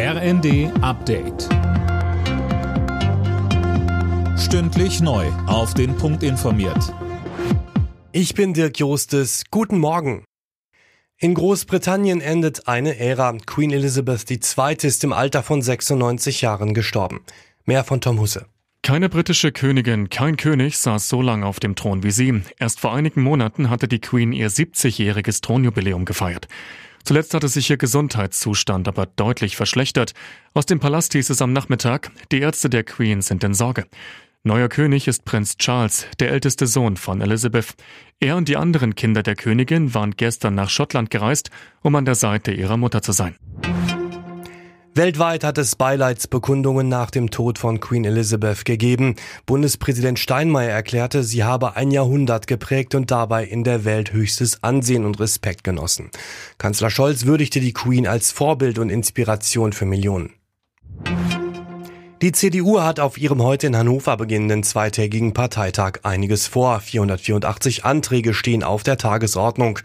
RND Update. Stündlich neu. Auf den Punkt informiert. Ich bin Dirk Jostes. Guten Morgen. In Großbritannien endet eine Ära. Queen Elizabeth II. ist im Alter von 96 Jahren gestorben. Mehr von Tom Husse. Keine britische Königin, kein König saß so lange auf dem Thron wie sie. Erst vor einigen Monaten hatte die Queen ihr 70-jähriges Thronjubiläum gefeiert. Zuletzt hatte sich ihr Gesundheitszustand aber deutlich verschlechtert. Aus dem Palast hieß es am Nachmittag, die Ärzte der Queen sind in Sorge. Neuer König ist Prinz Charles, der älteste Sohn von Elizabeth. Er und die anderen Kinder der Königin waren gestern nach Schottland gereist, um an der Seite ihrer Mutter zu sein. Weltweit hat es Beileidsbekundungen nach dem Tod von Queen Elizabeth gegeben. Bundespräsident Steinmeier erklärte, sie habe ein Jahrhundert geprägt und dabei in der Welt höchstes Ansehen und Respekt genossen. Kanzler Scholz würdigte die Queen als Vorbild und Inspiration für Millionen. Die CDU hat auf ihrem heute in Hannover beginnenden zweitägigen Parteitag einiges vor. 484 Anträge stehen auf der Tagesordnung.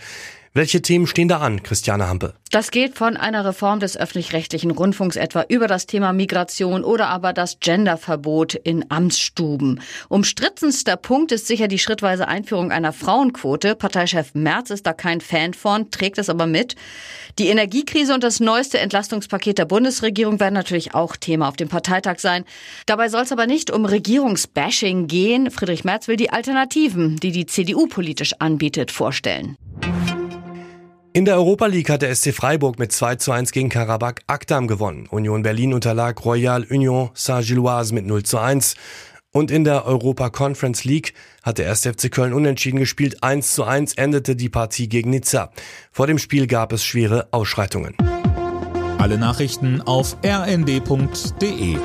Welche Themen stehen da an, Christiane Hampe? Das geht von einer Reform des öffentlich-rechtlichen Rundfunks etwa über das Thema Migration oder aber das Genderverbot in Amtsstuben. Umstrittenster Punkt ist sicher die schrittweise Einführung einer Frauenquote. Parteichef Merz ist da kein Fan von, trägt es aber mit. Die Energiekrise und das neueste Entlastungspaket der Bundesregierung werden natürlich auch Thema auf dem Parteitag sein. Dabei soll es aber nicht um Regierungsbashing gehen. Friedrich Merz will die Alternativen, die die CDU politisch anbietet, vorstellen. In der Europa League hat der SC Freiburg mit 2 zu 1 gegen Karabakh Akdam gewonnen. Union Berlin unterlag Royal Union Saint-Gilloise mit 0 zu 1. Und in der Europa Conference League hat der 1. FC Köln unentschieden gespielt. 1 zu 1 endete die Partie gegen Nizza. Vor dem Spiel gab es schwere Ausschreitungen. Alle Nachrichten auf rnd.de